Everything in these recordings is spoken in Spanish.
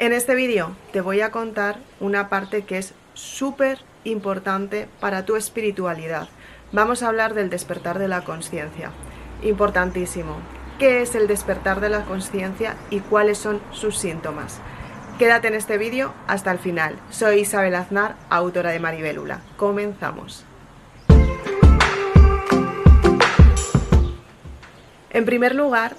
En este vídeo te voy a contar una parte que es súper importante para tu espiritualidad. Vamos a hablar del despertar de la conciencia. Importantísimo. ¿Qué es el despertar de la conciencia y cuáles son sus síntomas? Quédate en este vídeo hasta el final. Soy Isabel Aznar, autora de Maribelula. Comenzamos. En primer lugar,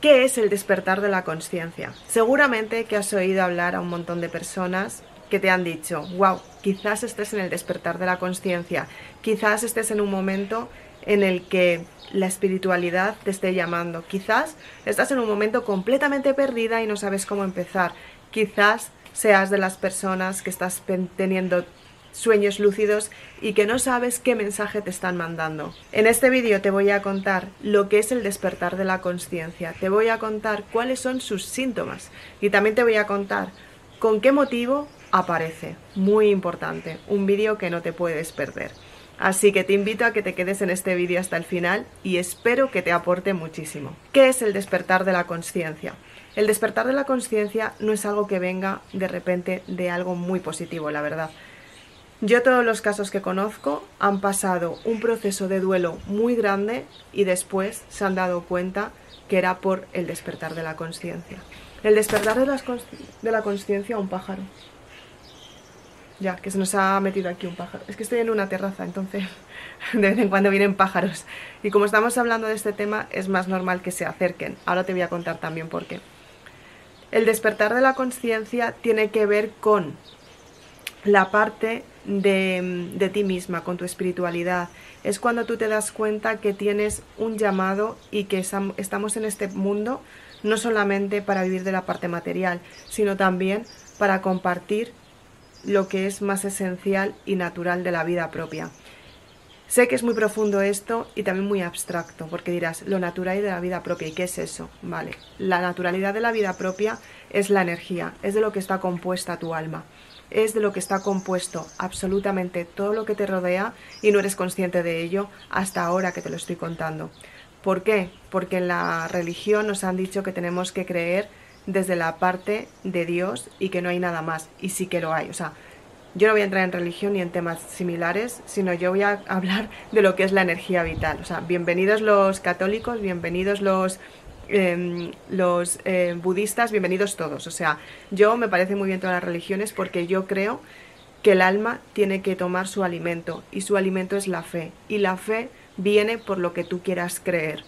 ¿qué es el despertar de la conciencia? Seguramente que has oído hablar a un montón de personas que te han dicho, wow, quizás estés en el despertar de la conciencia, quizás estés en un momento en el que la espiritualidad te esté llamando, quizás estás en un momento completamente perdida y no sabes cómo empezar, quizás seas de las personas que estás teniendo sueños lúcidos y que no sabes qué mensaje te están mandando. En este vídeo te voy a contar lo que es el despertar de la conciencia, te voy a contar cuáles son sus síntomas y también te voy a contar con qué motivo aparece. Muy importante, un vídeo que no te puedes perder. Así que te invito a que te quedes en este vídeo hasta el final y espero que te aporte muchísimo. ¿Qué es el despertar de la conciencia? El despertar de la conciencia no es algo que venga de repente de algo muy positivo, la verdad. Yo todos los casos que conozco han pasado un proceso de duelo muy grande y después se han dado cuenta que era por el despertar de la conciencia. El despertar de, la conciencia a un pájaro. Ya, que se nos ha metido aquí un pájaro. Es que estoy en una terraza, entonces de vez en cuando vienen pájaros. Y como estamos hablando de este tema, es más normal que se acerquen. Ahora te voy a contar también por qué. El despertar de la conciencia tiene que ver con la parte de, ti misma, con tu espiritualidad. Es cuando tú te das cuenta que tienes un llamado y que estamos en este mundo no solamente para vivir de la parte material, sino también para compartir lo que es más esencial y natural de la vida propia. Sé que es muy profundo esto y también muy abstracto, porque dirás, lo natural de la vida propia, ¿y qué es eso? Vale, la naturalidad de la vida propia es la energía, es de lo que está compuesta tu alma es de lo que está compuesto absolutamente todo lo que te rodea y no eres consciente de ello hasta ahora que te lo estoy contando. ¿Por qué? Porque en la religión nos han dicho que tenemos que creer desde la parte de Dios y que no hay nada más, y sí que lo hay. O sea, yo no voy a entrar en religión ni en temas similares, sino yo voy a hablar de lo que es la energía vital. O sea, bienvenidos los católicos, bienvenidos los Em, los eh, budistas, bienvenidos todos. O sea, yo me parece muy bien todas las religiones porque yo creo que el alma tiene que tomar su alimento y su alimento es la fe. Y la fe viene por lo que tú quieras creer.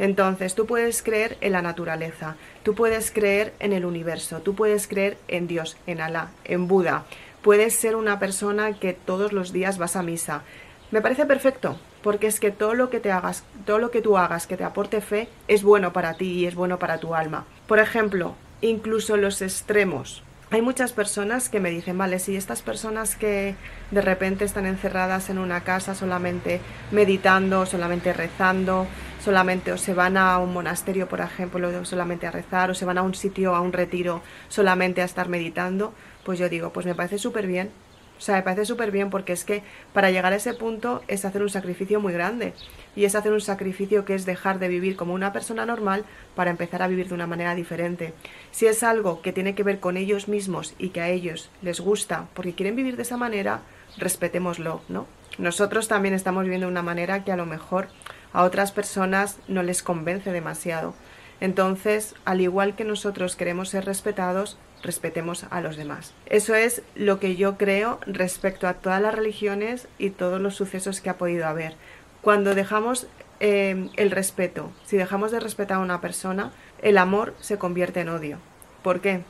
Entonces, tú puedes creer en la naturaleza, tú puedes creer en el universo, tú puedes creer en Dios, en Alá, en Buda. Puedes ser una persona que todos los días vas a misa. Me parece perfecto, porque es que todo lo que te hagas, todo lo que tú hagas que te aporte fe es bueno para ti y es bueno para tu alma. Por ejemplo, incluso los extremos. Hay muchas personas que me dicen, vale, si estas personas que de repente están encerradas en una casa solamente meditando, solamente rezando, solamente o se van a un monasterio, por ejemplo, solamente a rezar, o se van a un sitio, a un retiro, solamente a estar meditando, pues yo digo, pues me parece súper bien, o sea, me parece súper bien porque es que para llegar a ese punto es hacer un sacrificio muy grande. Y es hacer un sacrificio que es dejar de vivir como una persona normal para empezar a vivir de una manera diferente. Si es algo que tiene que ver con ellos mismos y que a ellos les gusta porque quieren vivir de esa manera, respetémoslo, ¿no? Nosotros también estamos viviendo de una manera que a lo mejor a otras personas no les convence demasiado. Entonces, al igual que nosotros queremos ser respetados, respetemos a los demás. Eso es lo que yo creo respecto a todas las religiones y todos los sucesos que ha podido haber. Cuando dejamos eh, el respeto, si dejamos de respetar a una persona, el amor se convierte en odio. ¿Por qué?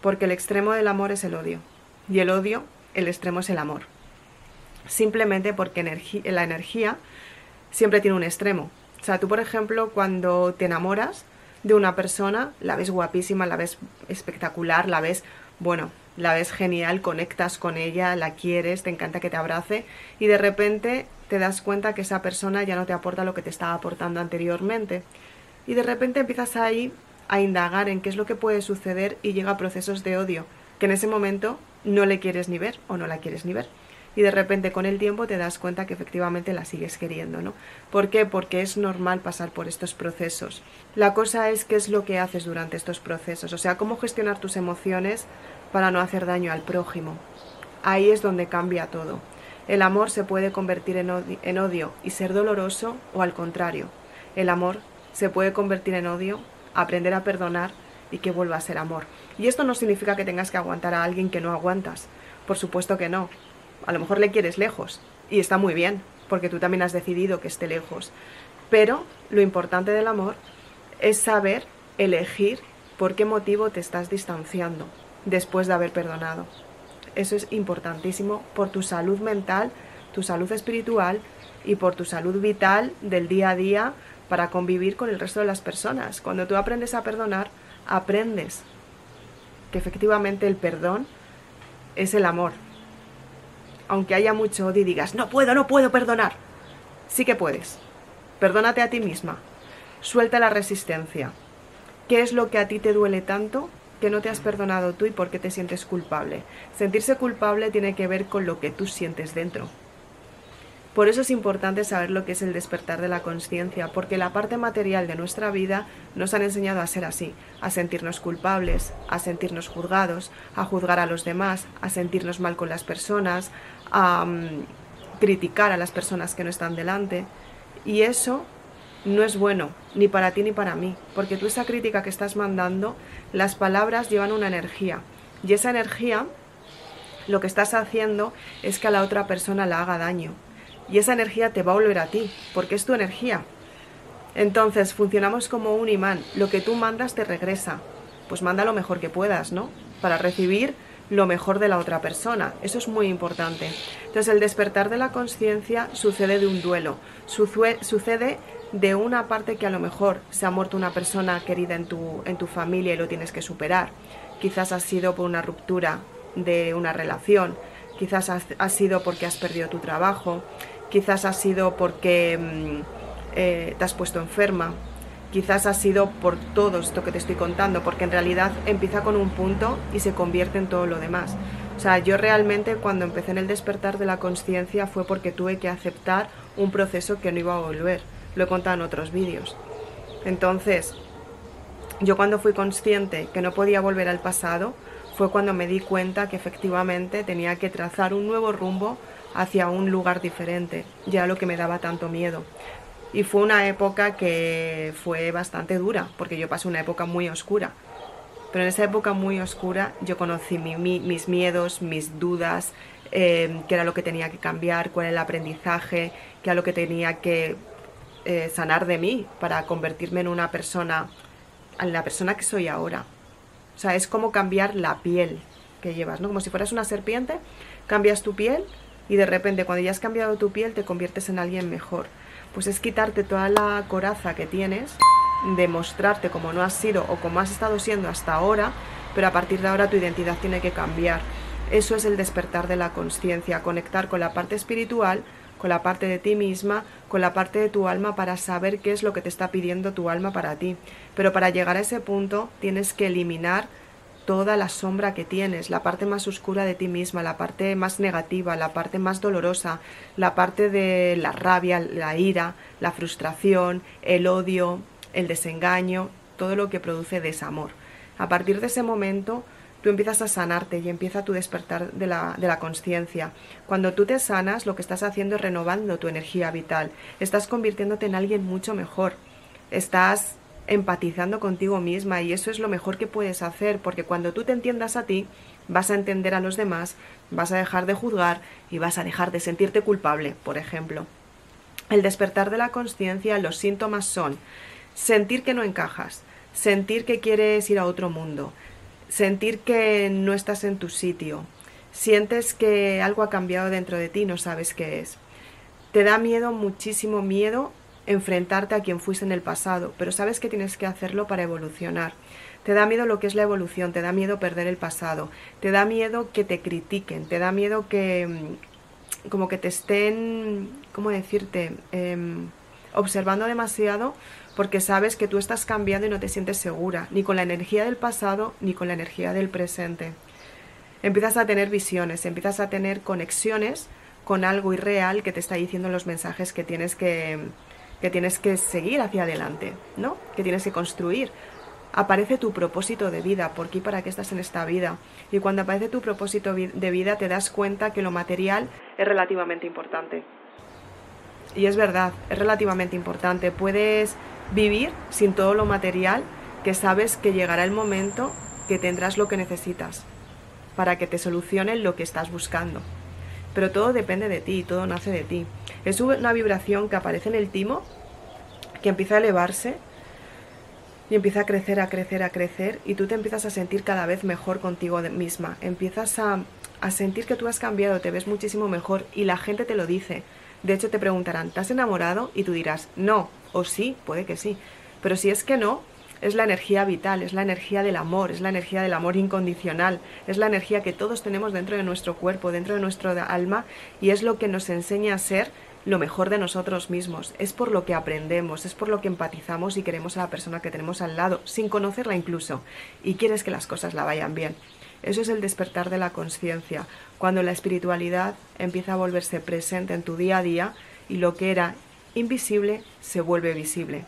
Porque el extremo del amor es el odio y el odio, el extremo es el amor. Simplemente porque la energía siempre tiene un extremo. O sea, tú, por ejemplo, cuando te enamoras, de una persona, la ves guapísima, la ves espectacular, la ves, bueno, la ves genial, conectas con ella, la quieres, te encanta que te abrace y de repente te das cuenta que esa persona ya no te aporta lo que te estaba aportando anteriormente. Y de repente empiezas ahí a indagar en qué es lo que puede suceder y llega a procesos de odio, que en ese momento no le quieres ni ver o no la quieres ni ver. Y de repente con el tiempo te das cuenta que efectivamente la sigues queriendo, ¿no? ¿Por qué? Porque es normal pasar por estos procesos. La cosa es qué es lo que haces durante estos procesos, o sea, cómo gestionar tus emociones para no hacer daño al prójimo. Ahí es donde cambia todo. El amor se puede convertir en odio, en odio y ser doloroso o al contrario. El amor se puede convertir en odio, aprender a perdonar y que vuelva a ser amor. Y esto no significa que tengas que aguantar a alguien que no aguantas. Por supuesto que no. A lo mejor le quieres lejos y está muy bien, porque tú también has decidido que esté lejos. Pero lo importante del amor es saber elegir por qué motivo te estás distanciando después de haber perdonado. Eso es importantísimo por tu salud mental, tu salud espiritual y por tu salud vital del día a día para convivir con el resto de las personas. Cuando tú aprendes a perdonar, aprendes que efectivamente el perdón es el amor. Aunque haya mucho odio y digas, no puedo, no puedo perdonar. Sí que puedes. Perdónate a ti misma. Suelta la resistencia. ¿Qué es lo que a ti te duele tanto que no te has perdonado tú y por qué te sientes culpable? Sentirse culpable tiene que ver con lo que tú sientes dentro. Por eso es importante saber lo que es el despertar de la conciencia, porque la parte material de nuestra vida nos han enseñado a ser así, a sentirnos culpables, a sentirnos juzgados, a juzgar a los demás, a sentirnos mal con las personas, a mm, criticar a las personas que no están delante. Y eso no es bueno, ni para ti ni para mí, porque tú esa crítica que estás mandando, las palabras llevan una energía. Y esa energía lo que estás haciendo es que a la otra persona la haga daño y esa energía te va a volver a ti, porque es tu energía. Entonces funcionamos como un imán, lo que tú mandas te regresa, pues manda lo mejor que puedas, ¿no? Para recibir lo mejor de la otra persona, eso es muy importante. Entonces el despertar de la conciencia sucede de un duelo, sucede de una parte que a lo mejor se ha muerto una persona querida en tu, en tu familia y lo tienes que superar. Quizás ha sido por una ruptura de una relación, quizás ha sido porque has perdido tu trabajo, quizás ha sido porque mm, eh, te has puesto enferma, quizás ha sido por todo esto que te estoy contando, porque en realidad empieza con un punto y se convierte en todo lo demás. O sea, yo realmente cuando empecé en el despertar de la conciencia fue porque tuve que aceptar un proceso que no iba a volver. Lo he contado en otros vídeos. Entonces, yo cuando fui consciente que no podía volver al pasado, fue cuando me di cuenta que efectivamente tenía que trazar un nuevo rumbo hacia un lugar diferente, ya lo que me daba tanto miedo. Y fue una época que fue bastante dura, porque yo pasé una época muy oscura. Pero en esa época muy oscura yo conocí mis miedos, mis dudas, eh, qué era lo que tenía que cambiar, cuál era el aprendizaje, qué era lo que tenía que eh, sanar de mí para convertirme en una persona, en la persona que soy ahora. O sea, es como cambiar la piel que llevas, ¿no? Como si fueras una serpiente, cambias tu piel y de repente cuando ya has cambiado tu piel te conviertes en alguien mejor. Pues es quitarte toda la coraza que tienes, demostrarte como no has sido o como has estado siendo hasta ahora, pero a partir de ahora tu identidad tiene que cambiar. Eso es el despertar de la conciencia, conectar con la parte espiritual, con la parte de ti misma, con la parte de tu alma para saber qué es lo que te está pidiendo tu alma para ti. Pero para llegar a ese punto tienes que eliminar toda la sombra que tienes, la parte más oscura de ti misma, la parte más negativa, la parte más dolorosa, la parte de la rabia, la ira, la frustración, el odio, el desengaño, todo lo que produce desamor. A partir de ese momento, tú empiezas a sanarte y empieza tu despertar de la, de la conciencia. Cuando tú te sanas, lo que estás haciendo es renovando tu energía vital, estás convirtiéndote en alguien mucho mejor, estás empatizando contigo misma y eso es lo mejor que puedes hacer porque cuando tú te entiendas a ti vas a entender a los demás, vas a dejar de juzgar y vas a dejar de sentirte culpable, por ejemplo. El despertar de la conciencia, los síntomas son sentir que no encajas, sentir que quieres ir a otro mundo, sentir que no estás en tu sitio, sientes que algo ha cambiado dentro de ti no sabes qué es. Te da miedo, muchísimo miedo, enfrentarte a quien fuiste en el pasado, pero sabes que tienes que hacerlo para evolucionar. Te da miedo lo que es la evolución, te da miedo perder el pasado, te da miedo que te critiquen, te da miedo que mm, como que te estén, ¿cómo decirte?, em, observando demasiado porque sabes que tú estás cambiando y no te sientes segura, ni con la energía del pasado ni con la energía del presente. Empiezas a tener visiones, empiezas a tener conexiones con algo irreal que te está diciendo los mensajes que tienes que, que tienes que seguir hacia adelante, ¿no? Que tienes que construir. Aparece tu propósito de vida, por qué y para qué estás en esta vida. Y cuando aparece tu propósito de vida te das cuenta que lo material es relativamente importante. Y es verdad, es relativamente importante. Puedes vivir sin todo lo material que sabes que llegará el momento que tendrás lo que necesitas para que te solucionen lo que estás buscando. Pero todo depende de ti, todo nace de ti. Es una vibración que aparece en el timo, que empieza a elevarse y empieza a crecer, a crecer, a crecer y tú te empiezas a sentir cada vez mejor contigo misma. Empiezas a, a sentir que tú has cambiado, te ves muchísimo mejor y la gente te lo dice. De hecho te preguntarán, ¿te has enamorado? Y tú dirás, no, o sí, puede que sí. Pero si es que no, es la energía vital, es la energía del amor, es la energía del amor incondicional, es la energía que todos tenemos dentro de nuestro cuerpo, dentro de nuestro alma y es lo que nos enseña a ser lo mejor de nosotros mismos, es por lo que aprendemos, es por lo que empatizamos y queremos a la persona que tenemos al lado, sin conocerla incluso, y quieres que las cosas la vayan bien. Eso es el despertar de la conciencia, cuando la espiritualidad empieza a volverse presente en tu día a día y lo que era invisible se vuelve visible.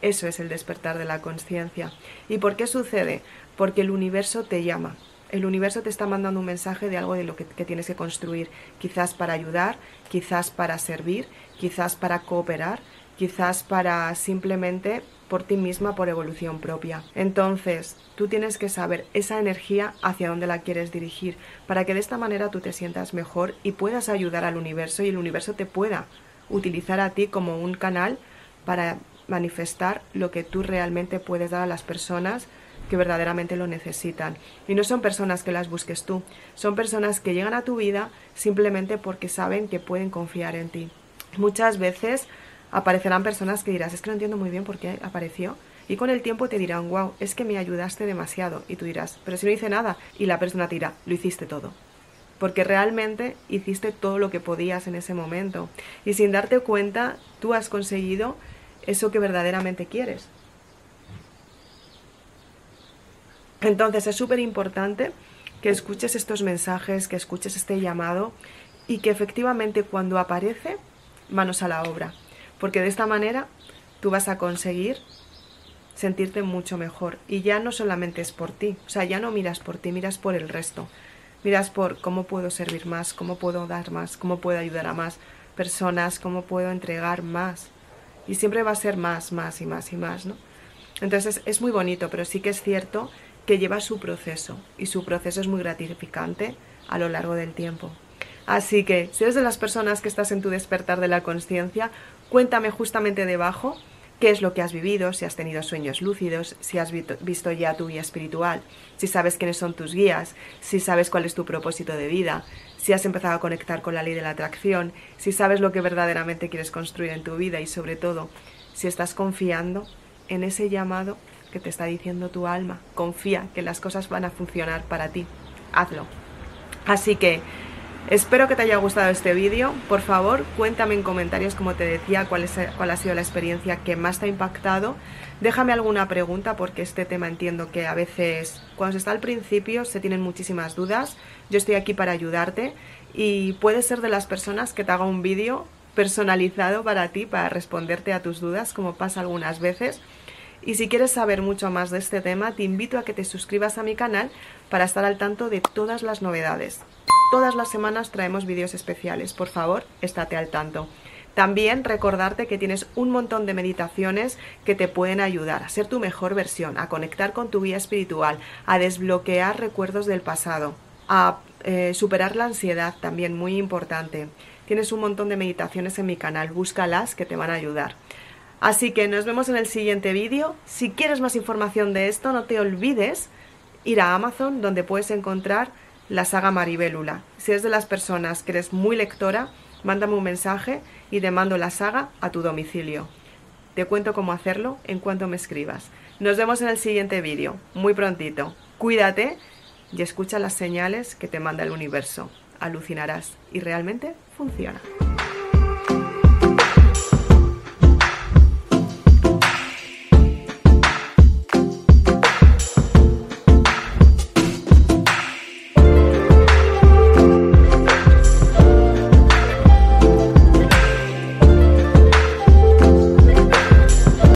Eso es el despertar de la conciencia. ¿Y por qué sucede? Porque el universo te llama. El universo te está mandando un mensaje de algo de lo que, tienes que construir, quizás para ayudar, quizás para servir, quizás para cooperar, quizás para simplemente por ti misma, por evolución propia. Entonces, tú tienes que saber esa energía hacia dónde la quieres dirigir, para que de esta manera tú te sientas mejor y puedas ayudar al universo y el universo te pueda utilizar a ti como un canal para manifestar lo que tú realmente puedes dar a las personas que verdaderamente lo necesitan. Y no son personas que las busques tú, son personas que llegan a tu vida simplemente porque saben que pueden confiar en ti. Muchas veces aparecerán personas que dirás, es que no entiendo muy bien por qué apareció. Y con el tiempo te dirán, wow, es que me ayudaste demasiado. Y tú dirás, pero si no hice nada. Y la persona te dirá, lo hiciste todo. Porque realmente hiciste todo lo que podías en ese momento. Y sin darte cuenta, tú has conseguido eso que verdaderamente quieres. Entonces es súper importante que escuches estos mensajes, que escuches este llamado y que efectivamente cuando aparece, manos a la obra. Porque de esta manera tú vas a conseguir sentirte mucho mejor. Y ya no solamente es por ti, o sea, ya no miras por ti, miras por el resto. Miras por cómo puedo servir más, cómo puedo dar más, cómo puedo ayudar a más personas, cómo puedo entregar más y siempre va a ser más, más y más y más, ¿no? Entonces es muy bonito, pero sí que es cierto que lleva su proceso y su proceso es muy gratificante a lo largo del tiempo. Así que, si eres de las personas que estás en tu despertar de la conciencia, cuéntame justamente debajo qué es lo que has vivido, si has tenido sueños lúcidos, si has visto ya tu guía espiritual, si sabes quiénes son tus guías, si sabes cuál es tu propósito de vida, si has empezado a conectar con la ley de la atracción, si sabes lo que verdaderamente quieres construir en tu vida y sobre todo si estás confiando en ese llamado que te está diciendo tu alma. Confía que las cosas van a funcionar para ti. Hazlo. Así que Espero que te haya gustado este vídeo. Por favor, cuéntame en comentarios, como te decía, cuál, es, cuál ha sido la experiencia que más te ha impactado. Déjame alguna pregunta porque este tema entiendo que a veces cuando se está al principio se tienen muchísimas dudas. Yo estoy aquí para ayudarte y puedes ser de las personas que te haga un vídeo personalizado para ti, para responderte a tus dudas, como pasa algunas veces. Y si quieres saber mucho más de este tema, te invito a que te suscribas a mi canal para estar al tanto de todas las novedades. Todas las semanas traemos vídeos especiales, por favor, estate al tanto. También recordarte que tienes un montón de meditaciones que te pueden ayudar a ser tu mejor versión, a conectar con tu guía espiritual, a desbloquear recuerdos del pasado, a eh, superar la ansiedad, también muy importante. Tienes un montón de meditaciones en mi canal, búscalas que te van a ayudar. Así que nos vemos en el siguiente vídeo. Si quieres más información de esto, no te olvides ir a Amazon donde puedes encontrar la saga Maribélula. Si eres de las personas que eres muy lectora, mándame un mensaje y te mando la saga a tu domicilio. Te cuento cómo hacerlo en cuanto me escribas. Nos vemos en el siguiente vídeo, muy prontito. Cuídate y escucha las señales que te manda el universo. Alucinarás y realmente funciona.